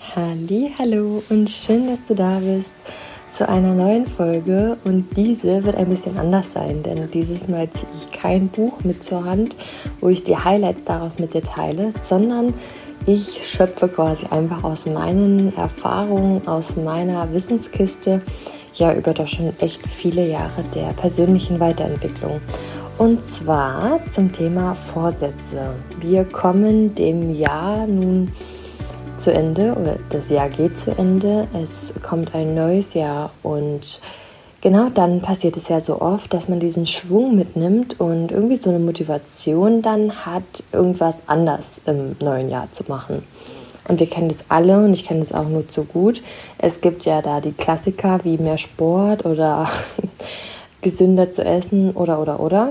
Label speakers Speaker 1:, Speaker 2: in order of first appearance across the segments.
Speaker 1: Hallo und schön, dass du da bist zu einer neuen Folge und diese wird ein bisschen anders sein, denn dieses Mal ziehe ich kein Buch mit zur Hand, wo ich die Highlights daraus mit dir teile, sondern ich schöpfe quasi einfach aus meinen Erfahrungen, aus meiner Wissenskiste, ja über doch schon echt viele Jahre der persönlichen Weiterentwicklung. Und zwar zum Thema Vorsätze. Wir kommen dem Jahr nun zu Ende oder das Jahr geht zu Ende. Es kommt ein neues Jahr und genau dann passiert es ja so oft, dass man diesen Schwung mitnimmt und irgendwie so eine Motivation dann hat, irgendwas anders im neuen Jahr zu machen. Und wir kennen das alle und ich kenne das auch nur zu gut. Es gibt ja da die Klassiker wie mehr Sport oder gesünder zu essen oder oder oder.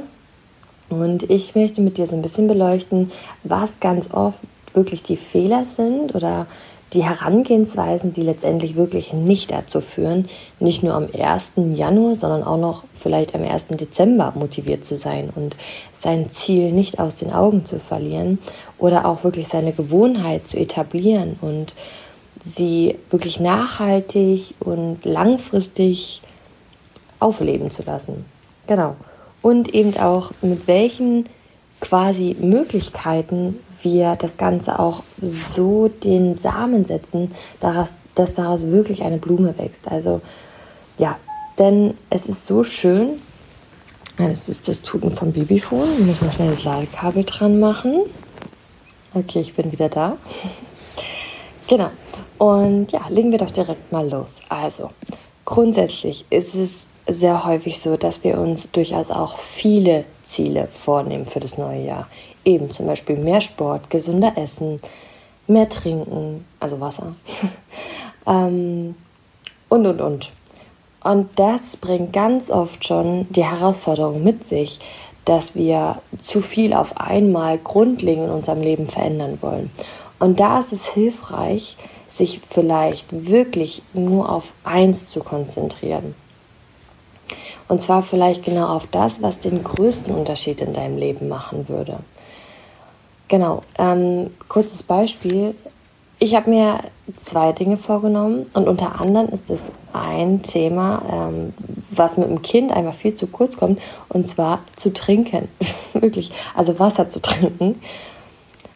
Speaker 1: Und ich möchte mit dir so ein bisschen beleuchten, was ganz oft wirklich die Fehler sind oder die Herangehensweisen, die letztendlich wirklich nicht dazu führen, nicht nur am 1. Januar, sondern auch noch vielleicht am 1. Dezember motiviert zu sein und sein Ziel nicht aus den Augen zu verlieren oder auch wirklich seine Gewohnheit zu etablieren und sie wirklich nachhaltig und langfristig aufleben zu lassen. Genau. Und eben auch mit welchen quasi Möglichkeiten wir das Ganze auch so den Samen setzen, daraus, dass daraus wirklich eine Blume wächst. Also ja, denn es ist so schön. Das ist das Tuten vom Babyphone. Ich muss mal schnell das Ladekabel dran machen. Okay, ich bin wieder da. genau. Und ja, legen wir doch direkt mal los. Also, grundsätzlich ist es sehr häufig so, dass wir uns durchaus auch viele Ziele vornehmen für das neue Jahr. Eben zum Beispiel mehr Sport, gesünder essen, mehr trinken, also Wasser. ähm, und, und, und. Und das bringt ganz oft schon die Herausforderung mit sich, dass wir zu viel auf einmal grundlegend in unserem Leben verändern wollen. Und da ist es hilfreich, sich vielleicht wirklich nur auf eins zu konzentrieren. Und zwar vielleicht genau auf das, was den größten Unterschied in deinem Leben machen würde. Genau, ähm, kurzes Beispiel. Ich habe mir zwei Dinge vorgenommen und unter anderem ist es ein Thema, ähm, was mit dem Kind einfach viel zu kurz kommt, und zwar zu trinken. Wirklich, also Wasser zu trinken.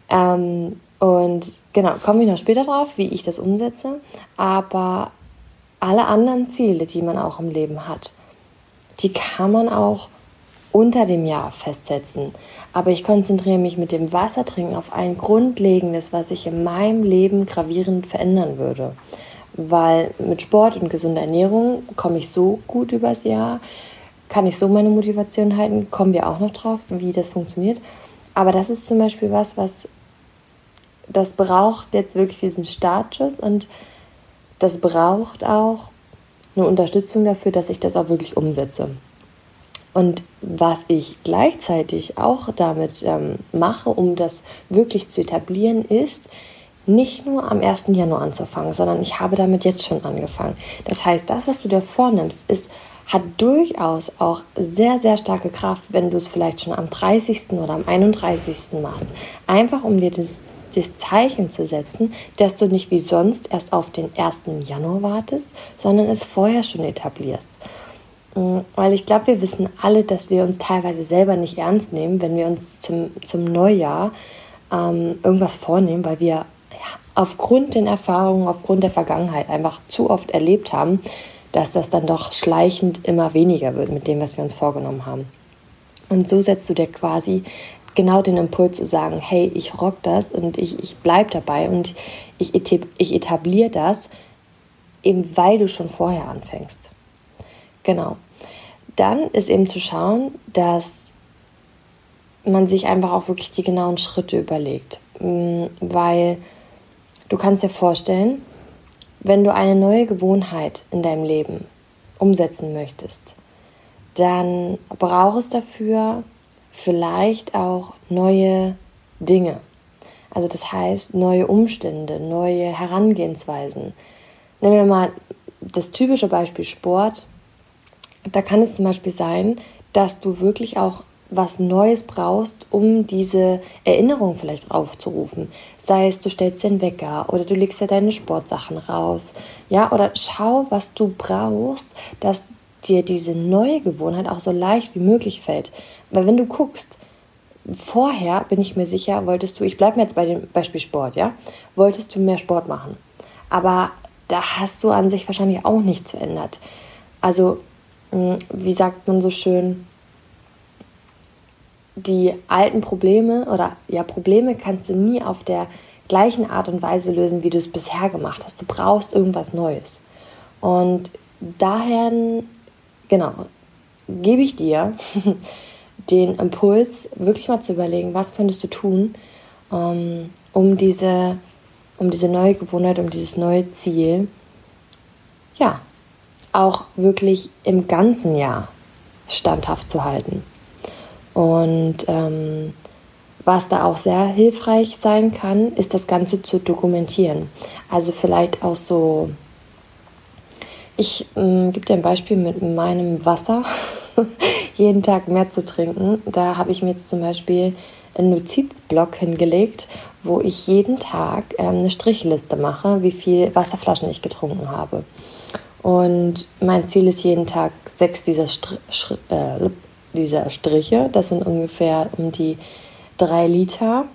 Speaker 1: Ähm, und genau, komme ich noch später drauf, wie ich das umsetze. Aber alle anderen Ziele, die man auch im Leben hat, die kann man auch unter dem Jahr festsetzen. Aber ich konzentriere mich mit dem Wassertrinken auf ein Grundlegendes, was sich in meinem Leben gravierend verändern würde. Weil mit Sport und gesunder Ernährung komme ich so gut übers Jahr, kann ich so meine Motivation halten, kommen wir auch noch drauf, wie das funktioniert. Aber das ist zum Beispiel was, was das braucht jetzt wirklich diesen Startschuss und das braucht auch eine Unterstützung dafür, dass ich das auch wirklich umsetze. Und was ich gleichzeitig auch damit ähm, mache, um das wirklich zu etablieren, ist, nicht nur am 1. Januar anzufangen, sondern ich habe damit jetzt schon angefangen. Das heißt, das, was du dir vornimmst, ist, hat durchaus auch sehr, sehr starke Kraft, wenn du es vielleicht schon am 30. oder am 31. machst. Einfach um dir das das Zeichen zu setzen, dass du nicht wie sonst erst auf den 1. Januar wartest, sondern es vorher schon etablierst. Mm, weil ich glaube, wir wissen alle, dass wir uns teilweise selber nicht ernst nehmen, wenn wir uns zum, zum Neujahr ähm, irgendwas vornehmen, weil wir ja, aufgrund den Erfahrungen, aufgrund der Vergangenheit einfach zu oft erlebt haben, dass das dann doch schleichend immer weniger wird mit dem, was wir uns vorgenommen haben. Und so setzt du dir quasi genau den Impuls zu sagen, hey, ich rock das und ich, ich bleib dabei und ich, ich etabliere das, eben weil du schon vorher anfängst. Genau. Dann ist eben zu schauen, dass man sich einfach auch wirklich die genauen Schritte überlegt. Mm, weil du kannst dir vorstellen, wenn du eine neue Gewohnheit in deinem Leben umsetzen möchtest, dann braucht es dafür vielleicht auch neue Dinge. Also das heißt neue Umstände, neue Herangehensweisen. Nehmen wir mal das typische Beispiel Sport. Da kann es zum Beispiel sein, dass du wirklich auch was Neues brauchst, um diese Erinnerung vielleicht aufzurufen. Sei es, du stellst den Wecker oder du legst ja deine Sportsachen raus. Ja, oder schau, was du brauchst, dass dir diese neue Gewohnheit auch so leicht wie möglich fällt. Weil wenn du guckst, vorher bin ich mir sicher, wolltest du, ich bleibe mir jetzt bei dem Beispiel Sport, ja, wolltest du mehr Sport machen. Aber da hast du an sich wahrscheinlich auch nichts verändert. Also, wie sagt man so schön, die alten Probleme oder ja, Probleme kannst du nie auf der gleichen Art und Weise lösen, wie du es bisher gemacht hast. Du brauchst irgendwas Neues. Und daher, genau, gebe ich dir den Impuls, wirklich mal zu überlegen, was könntest du tun, ähm, um diese, um diese neue Gewohnheit, um dieses neue Ziel, ja, auch wirklich im ganzen Jahr standhaft zu halten. Und ähm, was da auch sehr hilfreich sein kann, ist das Ganze zu dokumentieren. Also vielleicht auch so, ich ähm, gebe dir ein Beispiel mit meinem Wasser, jeden Tag mehr zu trinken. Da habe ich mir jetzt zum Beispiel einen Notizblock hingelegt, wo ich jeden Tag ähm, eine Strichliste mache, wie viel Wasserflaschen ich getrunken habe. Und mein Ziel ist jeden Tag sechs dieser Str äh, dieser Striche. Das sind ungefähr um die drei Liter.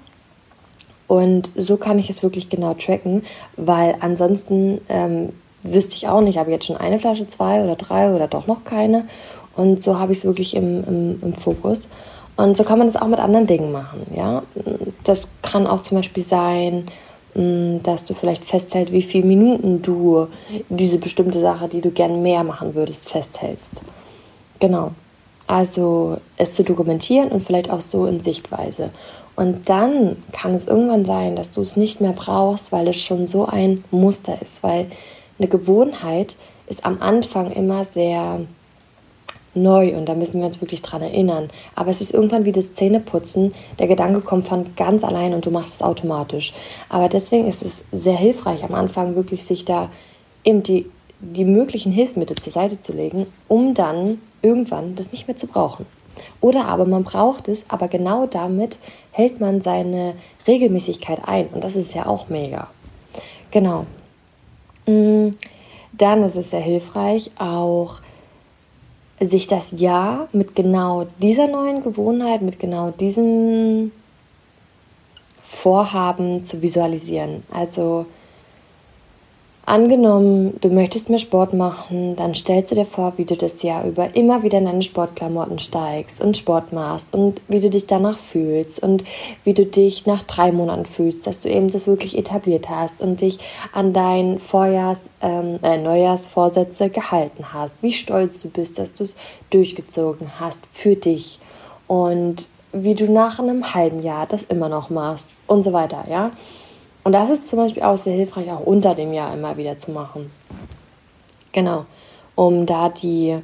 Speaker 1: Und so kann ich es wirklich genau tracken, weil ansonsten ähm, wüsste ich auch nicht, habe ich jetzt schon eine Flasche, zwei oder drei oder doch noch keine. Und so habe ich es wirklich im, im, im Fokus. Und so kann man das auch mit anderen Dingen machen. Ja? Das kann auch zum Beispiel sein, dass du vielleicht festhältst, wie viele Minuten du diese bestimmte Sache, die du gern mehr machen würdest, festhältst. Genau. Also es zu dokumentieren und vielleicht auch so in Sichtweise. Und dann kann es irgendwann sein, dass du es nicht mehr brauchst, weil es schon so ein Muster ist. Weil eine Gewohnheit ist am Anfang immer sehr neu und da müssen wir uns wirklich dran erinnern. Aber es ist irgendwann wie das Zähneputzen. Der Gedanke kommt von ganz allein und du machst es automatisch. Aber deswegen ist es sehr hilfreich, am Anfang wirklich sich da eben die, die möglichen Hilfsmittel zur Seite zu legen, um dann irgendwann das nicht mehr zu brauchen. Oder aber man braucht es, aber genau damit hält man seine Regelmäßigkeit ein. Und das ist ja auch mega. Genau. Mm, dann ist es sehr hilfreich, auch sich das Jahr mit genau dieser neuen Gewohnheit, mit genau diesem Vorhaben zu visualisieren. Also Angenommen, du möchtest mehr Sport machen, dann stellst du dir vor, wie du das Jahr über immer wieder in deine Sportklamotten steigst und Sport machst und wie du dich danach fühlst und wie du dich nach drei Monaten fühlst, dass du eben das wirklich etabliert hast und dich an deinen Vorjahrs-, ähm, äh, Neujahrsvorsätze gehalten hast, wie stolz du bist, dass du es durchgezogen hast für dich und wie du nach einem halben Jahr das immer noch machst und so weiter, ja. Und das ist zum Beispiel auch sehr hilfreich, auch unter dem Jahr immer wieder zu machen. Genau, um da die,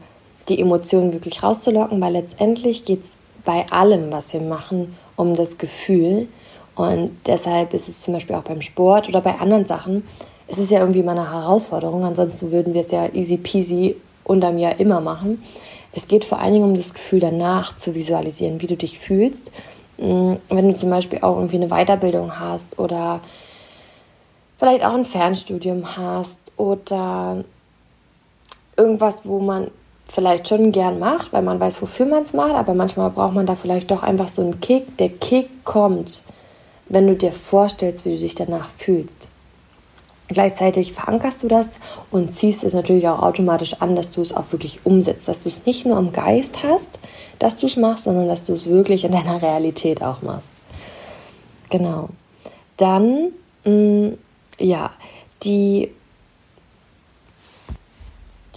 Speaker 1: die Emotionen wirklich rauszulocken, weil letztendlich geht es bei allem, was wir machen, um das Gefühl. Und deshalb ist es zum Beispiel auch beim Sport oder bei anderen Sachen, es ist ja irgendwie mal eine Herausforderung, ansonsten würden wir es ja easy peasy unterm Jahr immer machen. Es geht vor allen Dingen um das Gefühl danach zu visualisieren, wie du dich fühlst. Hm, wenn du zum Beispiel auch irgendwie eine Weiterbildung hast oder vielleicht auch ein Fernstudium hast oder irgendwas, wo man vielleicht schon gern macht, weil man weiß, wofür man es macht, aber manchmal braucht man da vielleicht doch einfach so einen Kick. Der Kick kommt, wenn du dir vorstellst, wie du dich danach fühlst. Gleichzeitig verankerst du das und ziehst es natürlich auch automatisch an, dass du es auch wirklich umsetzt, dass du es nicht nur am Geist hast, dass du es machst, sondern dass du es wirklich in deiner Realität auch machst. Genau. Dann mh, mm, ja, die,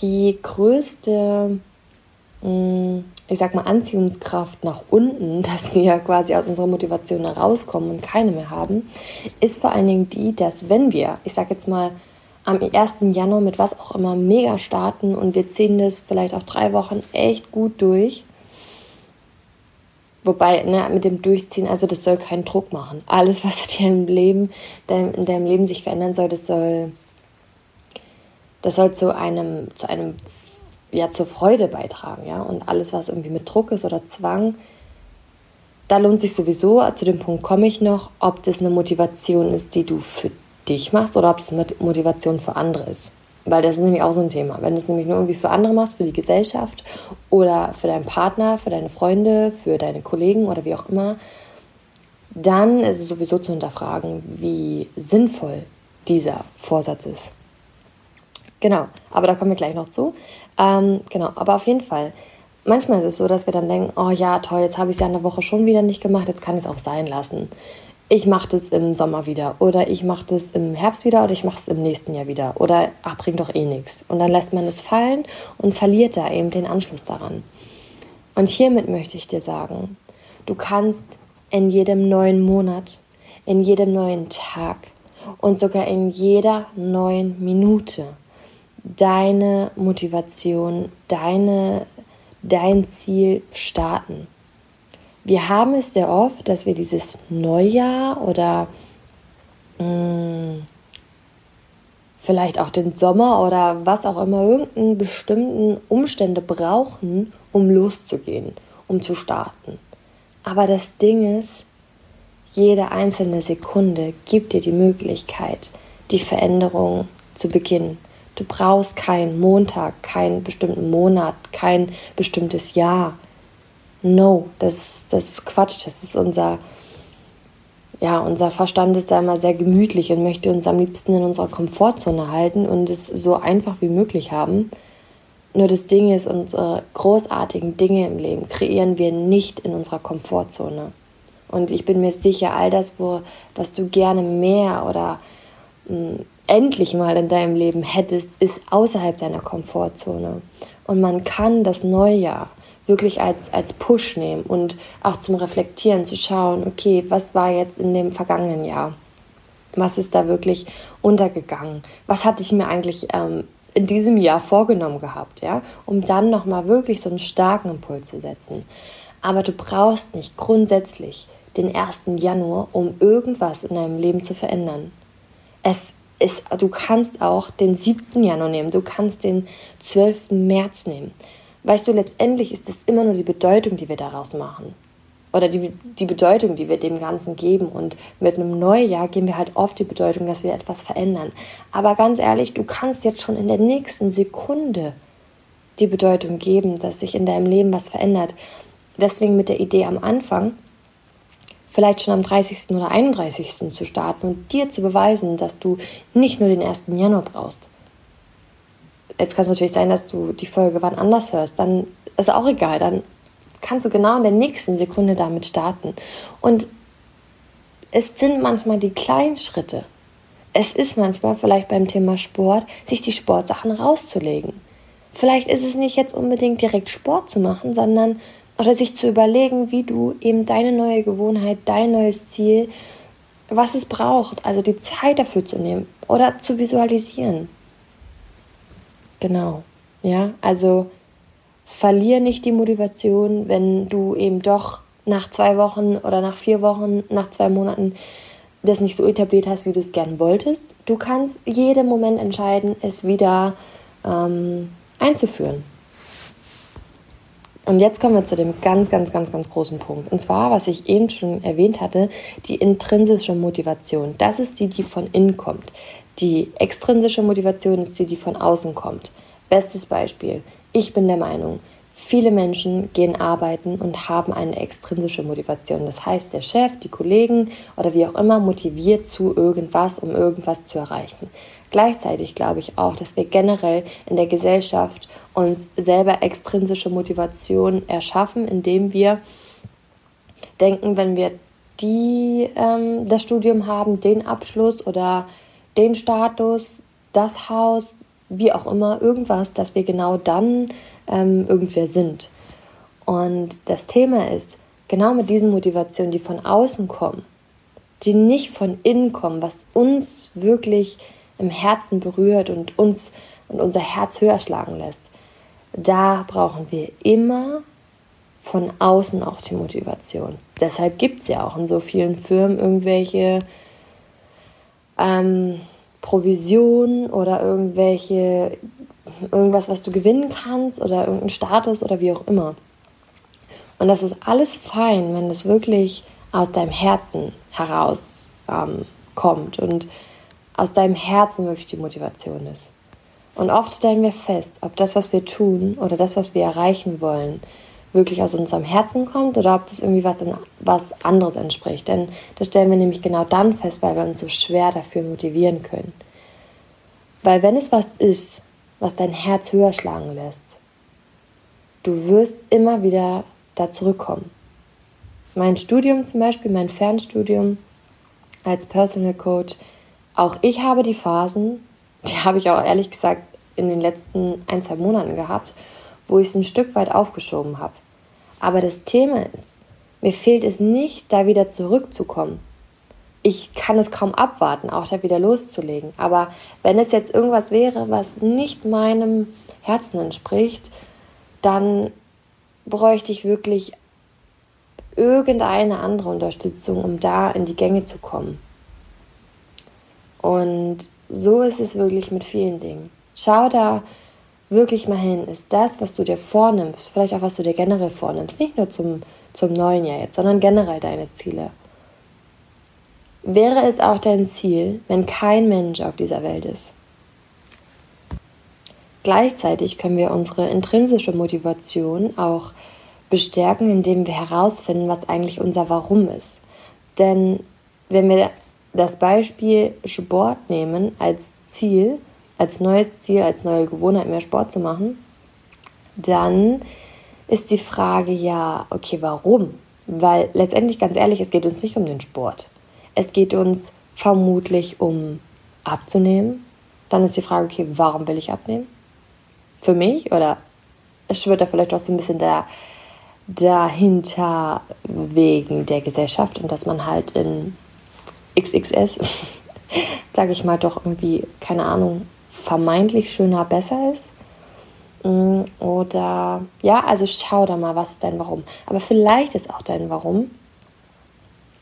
Speaker 1: die größte, mm, ich sag mal, Anziehungskraft nach unten, dass wir quasi aus unserer Motivation herauskommen und keine mehr haben, ist vor allen Dingen die, dass wenn wir, ich sag jetzt mal, am 1. Januar mit was auch immer mega starten und wir ziehen das vielleicht auch drei Wochen echt gut durch, Wobei, ne, mit dem Durchziehen, also das soll keinen Druck machen. Alles, was dir im Leben, in deinem Leben sich verändern soll, das soll, das soll zu einem, zu einem, ja, zur Freude beitragen, ja. Und alles, was irgendwie mit Druck ist oder Zwang, da lohnt sich sowieso, zu dem Punkt komme ich noch, ob das eine Motivation ist, die du für dich machst oder ob es eine Motivation für andere ist. Weil das ist nämlich auch so ein Thema. Wenn du es nämlich nur irgendwie für andere machst, für die Gesellschaft oder für deinen Partner, für deine Freunde, für deine Kollegen oder wie auch immer, dann ist es sowieso zu hinterfragen, wie sinnvoll dieser Vorsatz ist. Genau, aber da kommen wir gleich noch zu. Ähm, genau, aber auf jeden Fall. Manchmal ist es so, dass wir dann denken, oh ja, toll, jetzt habe ich es ja eine Woche schon wieder nicht gemacht, jetzt kann ich es auch sein lassen ich mache das im Sommer wieder oder ich mache das im Herbst wieder oder ich mache es im nächsten Jahr wieder oder ach, bringt doch eh nichts. Und dann lässt man es fallen und verliert da eben den Anschluss daran. Und hiermit möchte ich dir sagen, du kannst in jedem neuen Monat, in jedem neuen Tag und sogar in jeder neuen Minute deine Motivation, deine, dein Ziel starten wir haben es sehr oft, dass wir dieses Neujahr oder mh, hm, vielleicht auch den Sommer oder was auch immer, irgendeinen bestimmten Umstände brauchen, um loszugehen, um zu starten. Aber das Ding ist, jede einzelne Sekunde gibt dir die Möglichkeit, die Veränderung zu beginnen. Du brauchst keinen Montag, keinen bestimmten Monat, kein bestimmtes Jahr. No, das, das ist Quatsch. Das ist unser, ja, unser Verstand ist da immer sehr gemütlich und möchte uns am liebsten in unserer Komfortzone halten und es so einfach wie möglich haben. Nur das Ding ist, unsere großartigen Dinge im Leben kreieren wir nicht in unserer Komfortzone. Und ich bin mir sicher, all das, wo, was du gerne mehr oder mh, hm, endlich mal in deinem Leben hättest, ist außerhalb deiner Komfortzone. Und man kann das Neujahr wirklich als, als Push nehmen und auch zum Reflektieren zu schauen, okay, was war jetzt in dem vergangenen Jahr? Was ist da wirklich untergegangen? Was hatte ich mir eigentlich ähm, in diesem Jahr vorgenommen gehabt, ja? Um dann nochmal wirklich so einen starken Impuls zu setzen. Aber du brauchst nicht grundsätzlich den 1. Januar, um irgendwas in deinem Leben zu verändern. Es ist, du kannst auch den 7. Januar nehmen, du kannst den 12. März nehmen. Weißt du, letztendlich ist es immer nur die Bedeutung, die wir daraus machen. Oder die, die Bedeutung, die wir dem Ganzen geben. Und mit einem Neujahr geben wir halt oft die Bedeutung, dass wir etwas verändern. Aber ganz ehrlich, du kannst jetzt schon in der nächsten Sekunde die Bedeutung geben, dass sich in deinem Leben was verändert. Deswegen mit der Idee am Anfang, vielleicht schon am 30. oder 31. zu starten und dir zu beweisen, dass du nicht nur den 1. Januar brauchst, Jetzt kann es natürlich sein, dass du die Folge wann anders hörst. Dann ist auch egal. Dann kannst du genau in der nächsten Sekunde damit starten. Und es sind manchmal die kleinen Schritte. Es ist manchmal vielleicht beim Thema Sport, sich die Sportsachen rauszulegen. Vielleicht ist es nicht jetzt unbedingt direkt Sport zu machen, sondern oder sich zu überlegen, wie du eben deine neue Gewohnheit, dein neues Ziel, was es braucht, also die Zeit dafür zu nehmen oder zu visualisieren. Genau. Ja, also verlier nicht die Motivation, wenn du eben doch nach zwei Wochen oder nach vier Wochen, nach zwei Monaten das nicht so etabliert hast, wie du es gern wolltest. Du kannst jeden Moment entscheiden, es wieder ähm, einzuführen. Und jetzt kommen wir zu dem ganz, ganz, ganz, ganz großen Punkt. Und zwar, was ich eben schon erwähnt hatte, die intrinsische Motivation. Das ist die, die von innen kommt. Die extrinsische Motivation ist die, die von außen kommt. Bestes Beispiel. Ich bin der Meinung, viele Menschen gehen arbeiten und haben eine extrinsische Motivation. Das heißt, der Chef, die Kollegen oder wie auch immer motiviert zu irgendwas, um irgendwas zu erreichen. Gleichzeitig glaube ich auch, dass wir generell in der Gesellschaft uns selber extrinsische Motivation erschaffen, indem wir denken, wenn wir die, ähm, das Studium haben, den Abschluss oder den Status, das Haus, wie auch immer, irgendwas, dass wir genau dann ähm, irgendwer sind. Und das Thema ist, genau mit diesen Motivationen, die von außen kommen, die nicht von innen kommen, was uns wirklich im Herzen berührt und uns und unser Herz höher schlagen lässt, da brauchen wir immer von außen auch die Motivation. Deshalb gibt es ja auch in so vielen Firmen irgendwelche ähm, Provision oder irgendwelche, irgendwas, was du gewinnen kannst oder irgendeinen Status oder wie auch immer. Und das ist alles fein, wenn es wirklich aus deinem Herzen heraus ähm, kommt und aus deinem Herzen wirklich die Motivation ist. Und oft stellen wir fest, ob das, was wir tun oder das, was wir erreichen wollen, wirklich aus unserem Herzen kommt oder ob das irgendwie was, was anderes entspricht. Denn das stellen wir nämlich genau dann fest, weil wir uns so schwer dafür motivieren können. Weil wenn es was ist, was dein Herz höher schlagen lässt, du wirst immer wieder da zurückkommen. Mein Studium zum Beispiel, mein Fernstudium als Personal Coach, auch ich habe die Phasen, die habe ich auch ehrlich gesagt in den letzten ein, zwei Monaten gehabt, wo ich es ein Stück weit aufgeschoben habe. Aber das Thema ist, mir fehlt es nicht, da wieder zurückzukommen. Ich kann es kaum abwarten, auch da wieder loszulegen. Aber wenn es jetzt irgendwas wäre, was nicht meinem Herzen entspricht, dann bräuchte ich wirklich irgendeine andere Unterstützung, um da in die Gänge zu kommen. Und so ist es wirklich mit vielen Dingen. Schau da wirklich mal hin. Ist das, was du dir vornimmst, vielleicht auch was du dir generell vornimmst, nicht nur zum, zum neuen Jahr jetzt, sondern generell deine Ziele. Wäre es auch dein Ziel, wenn kein Mensch auf dieser Welt ist? Gleichzeitig können wir unsere intrinsische Motivation auch bestärken, indem wir herausfinden, was eigentlich unser Warum ist. Denn wenn wir das Beispiel Sport nehmen als Ziel, als neues Ziel, als neue Gewohnheit mehr Sport zu machen, dann ist die Frage ja, okay, warum? Weil letztendlich, ganz ehrlich, es geht uns nicht um den Sport. Es geht uns vermutlich um abzunehmen. Dann ist die Frage, okay, warum will ich abnehmen? Für mich oder es schwirrt da vielleicht auch so ein bisschen der, dahinter wegen der Gesellschaft und dass man halt in XXS, sage ich mal, doch irgendwie, keine Ahnung, vermeintlich schöner, besser ist. Mm, oder ja, also schau da mal, was ist dein Warum. Aber vielleicht ist auch dein Warum,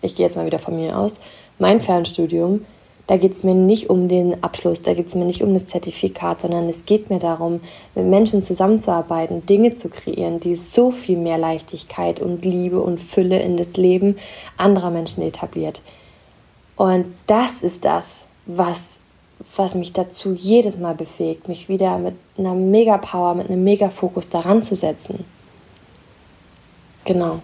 Speaker 1: ich gehe jetzt mal wieder von mir aus, mein Fernstudium, da geht es mir nicht um den Abschluss, da geht es mir nicht um das Zertifikat, sondern es geht mir darum, mit Menschen zusammenzuarbeiten, Dinge zu kreieren, die so viel mehr Leichtigkeit und Liebe und Fülle in das Leben anderer Menschen etabliert. Und das ist das, was, was mich dazu jedes Mal befähigt, mich wieder mit einer Mega-Power, mit einem Mega-Fokus daran zu setzen. Genau.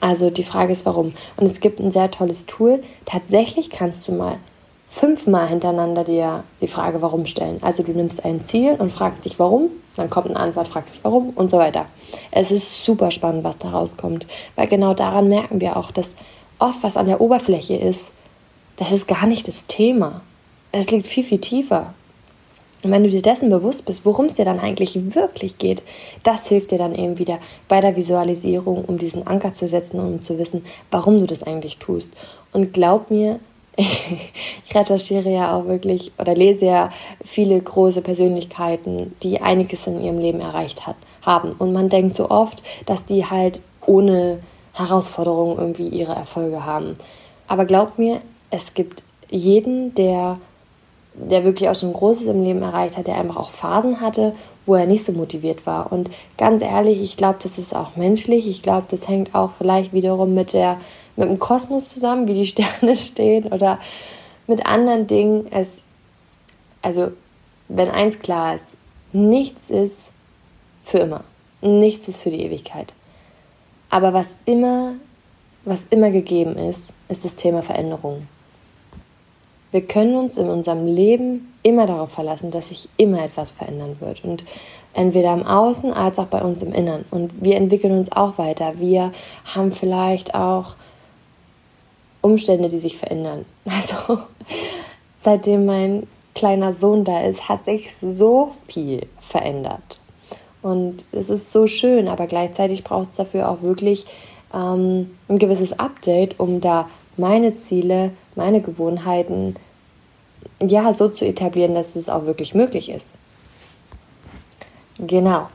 Speaker 1: Also die Frage ist, warum. Und es gibt ein sehr tolles Tool. Tatsächlich kannst du mal fünfmal hintereinander dir die Frage, warum stellen. Also du nimmst ein Ziel und fragst dich, warum, dann kommt eine Antwort, fragst dich, warum und so weiter. Es ist super spannend, was da rauskommt, weil genau daran merken wir auch, dass oft was an der Oberfläche ist, das ist gar nicht das Thema. Es liegt viel, viel tiefer. Und wenn du dir dessen bewusst bist, worum es dir dann eigentlich wirklich geht, das hilft dir dann eben wieder bei der Visualisierung, um diesen Anker zu setzen und um zu wissen, warum du das eigentlich tust. Und glaub mir, ich recherchiere ja auch wirklich oder lese ja viele große Persönlichkeiten, die einiges in ihrem Leben erreicht hat, haben. Und man denkt so oft, dass die halt ohne Herausforderungen irgendwie ihre Erfolge haben. Aber glaub mir, es gibt jeden, der, der wirklich auch schon Großes im Leben erreicht hat, der einfach auch Phasen hatte, wo er nicht so motiviert war. Und ganz ehrlich, ich glaube, das ist auch menschlich. Ich glaube, das hängt auch vielleicht wiederum mit, der, mit dem Kosmos zusammen, wie die Sterne stehen oder mit anderen Dingen. Es, also, wenn eins klar ist, nichts ist für immer. Nichts ist für die Ewigkeit. Aber was immer, was immer gegeben ist, ist das Thema Veränderung. Wir können uns in unserem Leben immer darauf verlassen, dass sich immer etwas verändern wird. Und entweder im Außen als auch bei uns im Innern. Und wir entwickeln uns auch weiter. Wir haben vielleicht auch Umstände, die sich verändern. Also seitdem mein kleiner Sohn da ist, hat sich so viel verändert. Und es ist so schön, aber gleichzeitig braucht es dafür auch wirklich ähm, ein gewisses Update, um da meine Ziele, meine Gewohnheiten ja so zu etablieren, dass es auch wirklich möglich ist. Genau.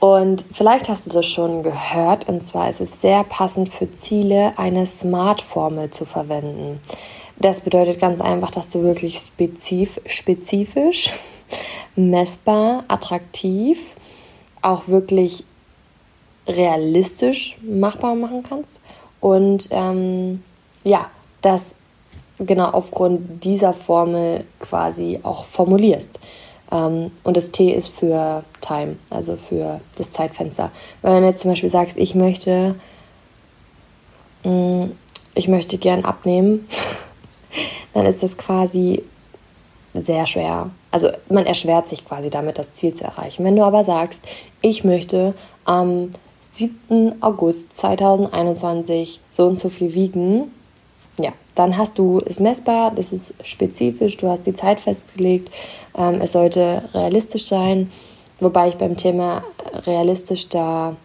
Speaker 1: Und vielleicht hast du das schon gehört, und zwar ist es sehr passend für Ziele, eine SMART-Formel zu verwenden. Das bedeutet ganz einfach, dass du wirklich spezif spezifisch, messbar, attraktiv, auch wirklich realistisch machbar machen kannst und ähm, ja, das genau aufgrund dieser Formel quasi auch formulierst. Ähm, und das T ist für Time, also für das Zeitfenster. Wenn du jetzt zum Beispiel sagst, ich möchte, mm, ich möchte gern abnehmen, dann ist das quasi sehr schwer. Also man erschwert sich quasi damit, das Ziel zu erreichen. Wenn du aber sagst, ich möchte am 7. August 2021 so und so viel wiegen, dann hast du es messbar, das ist spezifisch, du hast die Zeit festgelegt, ähm, es sollte realistisch sein, wobei ich beim Thema realistisch da,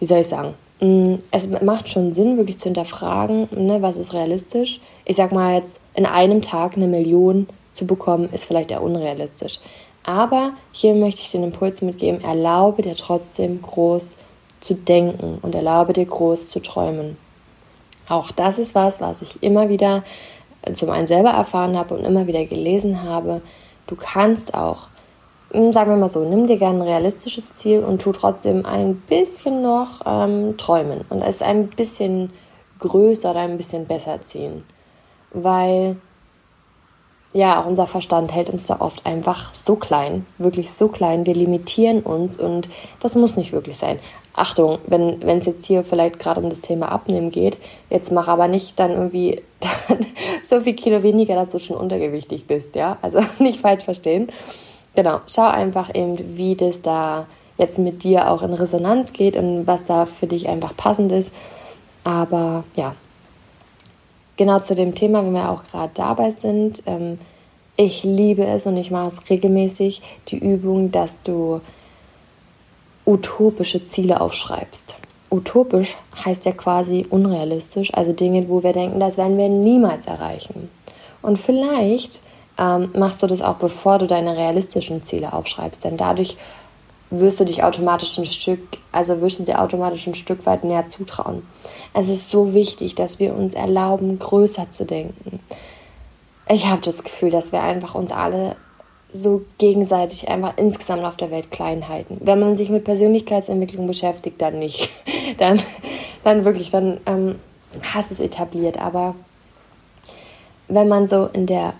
Speaker 1: wie soll ich sagen, mm, es macht schon Sinn, wirklich zu hinterfragen, ne, was ist realistisch. Ich sag mal jetzt, in einem Tag eine Million zu bekommen, ist vielleicht eher unrealistisch. Aber hier möchte ich den Impuls mitgeben, erlaube dir trotzdem groß zu denken und erlaube dir groß zu träumen. Auch das ist was, was ich immer wieder zum einen selber erfahren habe und immer wieder gelesen habe. Du kannst auch, hm, sagen wir mal so, nimm dir gerne ein realistisches Ziel und tu trotzdem ein bisschen noch ähm, träumen und es ein bisschen größer oder ein bisschen besser ziehen. Weil ja, unser Verstand hält uns da oft einfach so klein, wirklich so klein. Wir limitieren uns und das muss nicht wirklich sein. Achtung, wenn es jetzt hier vielleicht gerade um das Thema Abnehmen geht, jetzt mach aber nicht dann irgendwie dann so viel Kilo weniger, dass du schon untergewichtig bist, ja? Also nicht falsch verstehen. Genau, schau einfach eben, wie das da jetzt mit dir auch in Resonanz geht und was da für dich einfach passend ist. Aber ja, genau zu dem Thema, wenn wir auch gerade dabei sind. Ähm, ich liebe es und ich mache es regelmäßig, die Übung, dass du utopische Ziele aufschreibst. Utopisch heißt ja quasi unrealistisch, also Dinge, wo wir denken, das werden wir niemals erreichen. Und vielleicht ähm, machst du das auch, bevor du deine realistischen Ziele aufschreibst, denn dadurch wirst du dich automatisch ein Stück, also wirst du dir automatisch ein Stück weit näher zutrauen. Es ist so wichtig, dass wir uns erlauben, größer zu denken. Ich habe das Gefühl, dass wir einfach uns alle so gegenseitig einfach insgesamt auf der Welt klein halten. Wenn man sich mit Persönlichkeitsentwicklung beschäftigt, dann nicht. Dann, dann wirklich, dann ähm, hast du es etabliert. Aber wenn man so in der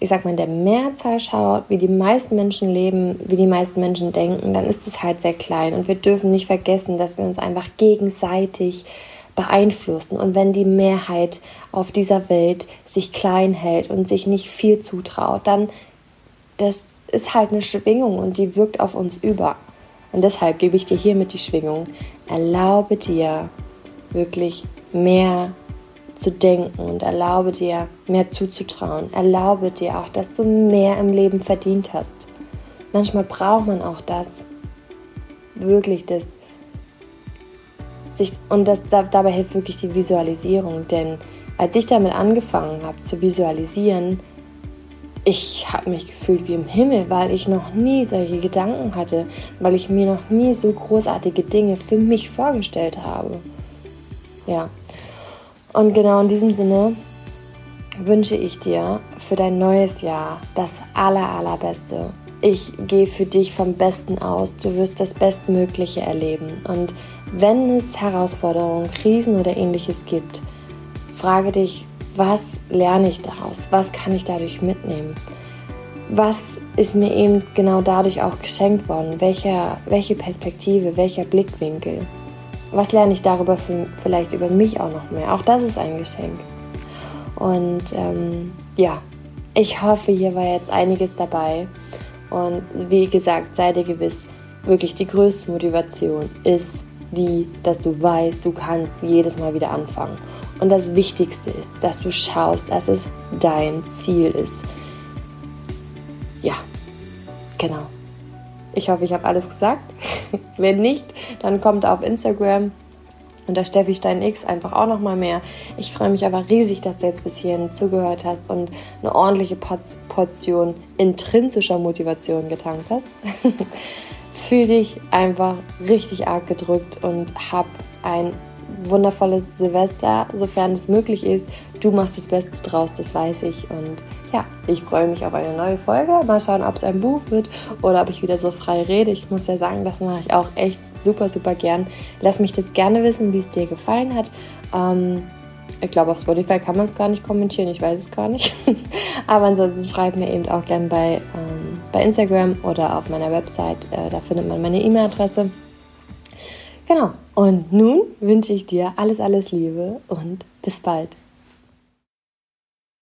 Speaker 1: ich sag mal, in der Mehrzahl schaut, wie die meisten Menschen leben, wie die meisten Menschen denken, dann ist es halt sehr klein. Und wir dürfen nicht vergessen, dass wir uns einfach gegenseitig beeinflussen. Und wenn die Mehrheit auf dieser Welt sich klein hält und sich nicht viel zutraut, dann das ist halt eine Schwingung und die wirkt auf uns über. Und deshalb gebe ich dir hiermit die Schwingung. Erlaube dir wirklich mehr zu denken und erlaube dir mehr zuzutrauen. Erlaube dir auch, dass du mehr im Leben verdient hast. Manchmal braucht man auch das, wirklich das, sich, und das, dabei hilft wirklich die Visualisierung, denn als ich damit angefangen habe zu visualisieren, ich habe mich gefühlt wie im Himmel, weil ich noch nie solche Gedanken hatte, weil ich mir noch nie so großartige Dinge für mich vorgestellt habe. Ja, und genau in diesem Sinne wünsche ich dir für dein neues Jahr das aller, allerbeste. Ich gehe für dich vom Besten aus. Du wirst das Bestmögliche erleben. Und wenn es Herausforderungen, Krisen oder ähnliches gibt, frage dich, was lerne ich daraus? Was kann ich dadurch mitnehmen? Was ist mir eben genau dadurch auch geschenkt worden? Welcher, welche Perspektive, welcher Blickwinkel? Was lerne ich darüber für, vielleicht über mich auch noch mehr? Auch das ist ein Geschenk. Und ähm, ja, ich hoffe, hier war jetzt einiges dabei. Und wie gesagt, sei dir gewiss, wirklich die größte Motivation ist die, dass du weißt, du kannst jedes Mal wieder anfangen. Und das Wichtigste ist, dass du schaust, dass es dein Ziel ist. Ja, genau. Ich hoffe, ich habe alles gesagt. Wenn nicht, dann kommt auf Instagram unter Steffi Stein X einfach auch noch mal mehr. Ich freue mich aber riesig, dass du jetzt bis hierhin zugehört hast und eine ordentliche Portion intrinsischer Motivation getankt hast. Fühl dich einfach richtig arg gedrückt und hab ein wundervolles Silvester, sofern es möglich ist. Du machst das Beste draus, das weiß ich. Und ja, ich freue mich auf eine neue Folge. Mal schauen, ob es ein Buch wird oder ob ich wieder so frei rede. Ich muss ja sagen, das mache ich auch echt super, super gern. Lass mich das gerne wissen, wie es dir gefallen hat. Ähm, ich glaube, auf Spotify kann man es gar nicht kommentieren, ich weiß es gar nicht. Aber ansonsten schreib mir eben auch gerne bei, ähm, bei Instagram oder auf meiner Website. Äh, da findet man meine E-Mail-Adresse. Genau. Und nun wünsche ich dir alles, alles Liebe und bis bald.